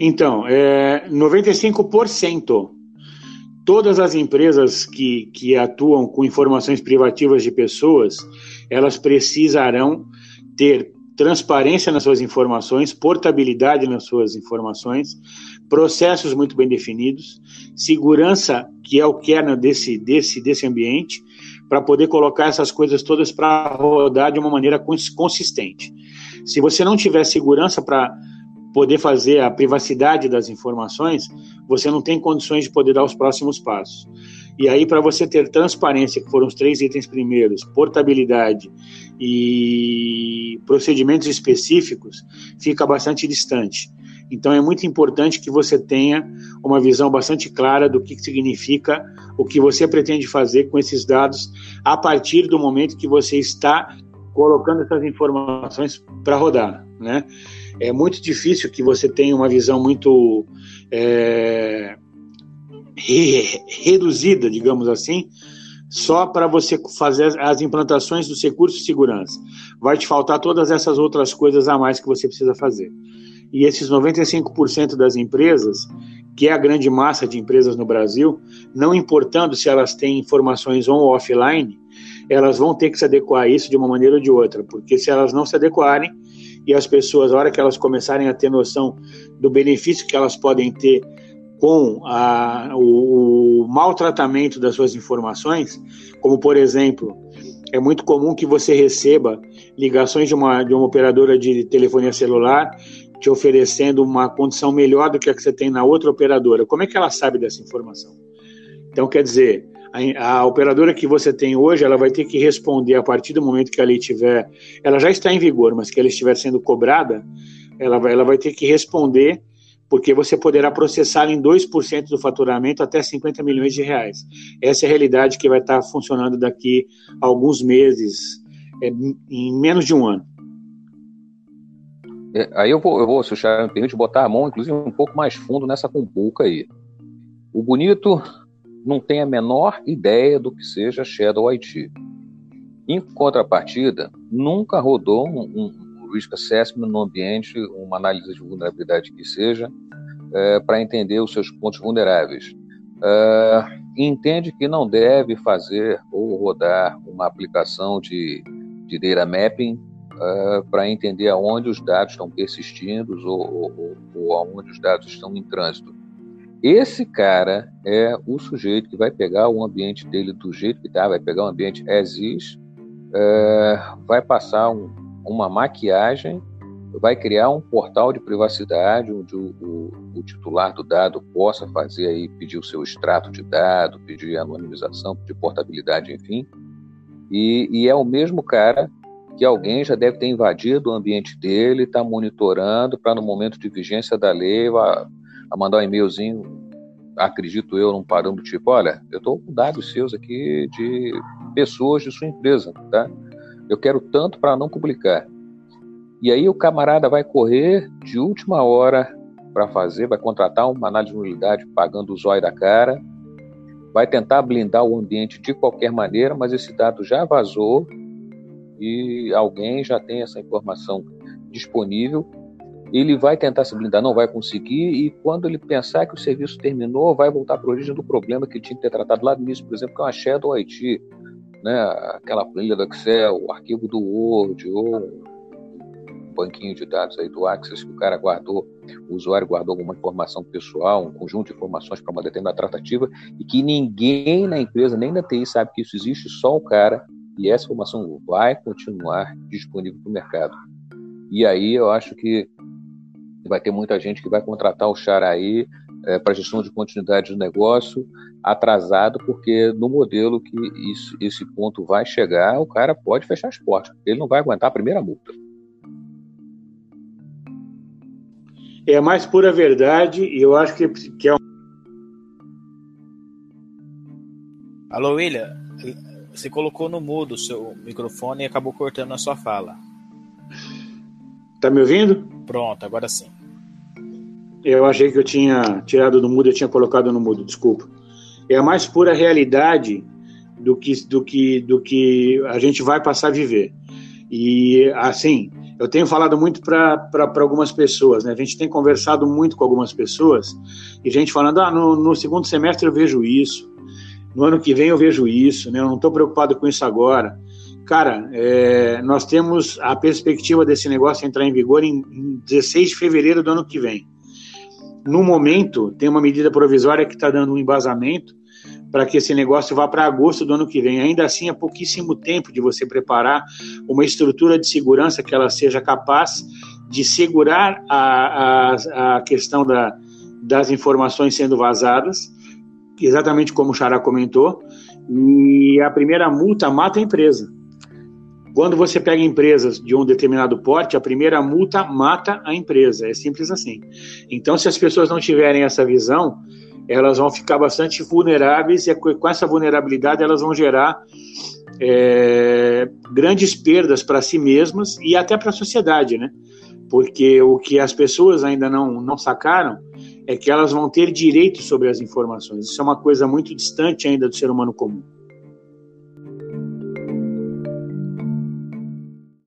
Então, é 95%. Todas as empresas que, que atuam com informações privativas de pessoas, elas precisarão ter transparência nas suas informações, portabilidade nas suas informações, processos muito bem definidos, segurança, que é o kernel desse, desse, desse ambiente, para poder colocar essas coisas todas para rodar de uma maneira consistente. Se você não tiver segurança para poder fazer a privacidade das informações, você não tem condições de poder dar os próximos passos. E aí, para você ter transparência, que foram os três itens primeiros, portabilidade e procedimentos específicos, fica bastante distante. Então, é muito importante que você tenha uma visão bastante clara do que significa o que você pretende fazer com esses dados a partir do momento que você está colocando essas informações para rodar, né? É muito difícil que você tenha uma visão muito é, re, reduzida, digamos assim, só para você fazer as implantações dos recursos de segurança. Vai te faltar todas essas outras coisas a mais que você precisa fazer. E esses 95% das empresas, que é a grande massa de empresas no Brasil, não importando se elas têm informações on ou offline, elas vão ter que se adequar a isso de uma maneira ou de outra, porque se elas não se adequarem, e as pessoas, a hora que elas começarem a ter noção do benefício que elas podem ter com a, o, o maltratamento das suas informações, como por exemplo, é muito comum que você receba ligações de uma, de uma operadora de telefonia celular te oferecendo uma condição melhor do que a que você tem na outra operadora. Como é que ela sabe dessa informação? Então, quer dizer, a, a, operadora que você tem hoje, ela vai ter que responder a partir do momento que a lei tiver, ela já está em vigor, mas que ela estiver sendo cobrada, ela vai, ela vai ter que responder, porque você poderá processar em 2% do faturamento até 50 milhões de reais. Essa é a realidade que vai estar funcionando daqui a alguns meses, é, em menos de um ano. É, aí eu vou, eu vou, se o Charles me permite, botar a mão, inclusive, um pouco mais fundo nessa cumbuca aí. O bonito não tem a menor ideia do que seja Shadow IT. Em contrapartida, nunca rodou um, um risk assessment no ambiente, uma análise de vulnerabilidade que seja, é, para entender os seus pontos vulneráveis. É, entende que não deve fazer ou rodar uma aplicação de, de data mapping é, para entender aonde os dados estão persistindo ou, ou, ou aonde os dados estão em trânsito esse cara é o sujeito que vai pegar o ambiente dele do jeito que está, vai pegar o ambiente as is, é, vai passar um, uma maquiagem, vai criar um portal de privacidade onde o, o, o, titular do dado possa fazer aí, pedir o seu extrato de dado, pedir anonimização, pedir portabilidade, enfim. E, e é o mesmo cara que alguém já deve ter invadido o ambiente dele, está monitorando para no momento de vigência da lei a mandar um e-mailzinho, acredito eu, num parâmetro tipo, olha, eu estou com dados seus aqui de pessoas de sua empresa, tá? Eu quero tanto para não publicar. E aí o camarada vai correr de última hora para fazer, vai contratar uma análise de nulidade pagando o zóio da cara, vai tentar blindar o ambiente de qualquer maneira, mas esse dado já vazou e alguém já tem essa informação disponível ele vai tentar se blindar, não vai conseguir, e quando ele pensar que o serviço terminou, vai voltar para a origem do problema que tinha que ter tratado lá no início, por exemplo, que é uma Shadow IT, né, aquela planilha do Excel, o arquivo do Word, ou banquinho de dados aí do Access que o cara guardou, o usuário guardou alguma informação pessoal, um conjunto de informações para uma determinada tratativa, e que ninguém na empresa, nem na TI, sabe que isso existe, só o cara, e essa informação vai continuar disponível para o mercado. E aí eu acho que vai ter muita gente que vai contratar o Xaraí é, para gestão de continuidade do negócio atrasado, porque no modelo que isso, esse ponto vai chegar, o cara pode fechar as portas, ele não vai aguentar a primeira multa. É a mais pura verdade e eu acho que, que é um... Alô, William, você colocou no mudo o seu microfone e acabou cortando a sua fala. Tá me ouvindo? Pronto, agora sim. Eu achei que eu tinha tirado do mudo, eu tinha colocado no mudo, desculpa. É a mais pura realidade do que, do que, do que a gente vai passar a viver. E, assim, eu tenho falado muito para algumas pessoas, né? A gente tem conversado muito com algumas pessoas e gente falando, ah, no, no segundo semestre eu vejo isso, no ano que vem eu vejo isso, né? Eu não estou preocupado com isso agora. Cara, é, nós temos a perspectiva desse negócio entrar em vigor em, em 16 de fevereiro do ano que vem. No momento, tem uma medida provisória que está dando um embasamento para que esse negócio vá para agosto do ano que vem. Ainda assim, é pouquíssimo tempo de você preparar uma estrutura de segurança que ela seja capaz de segurar a, a, a questão da, das informações sendo vazadas, exatamente como o Xará comentou, e a primeira multa mata a empresa. Quando você pega empresas de um determinado porte, a primeira multa mata a empresa. É simples assim. Então, se as pessoas não tiverem essa visão, elas vão ficar bastante vulneráveis e com essa vulnerabilidade elas vão gerar é, grandes perdas para si mesmas e até para a sociedade, né? Porque o que as pessoas ainda não, não sacaram é que elas vão ter direito sobre as informações. Isso é uma coisa muito distante ainda do ser humano comum.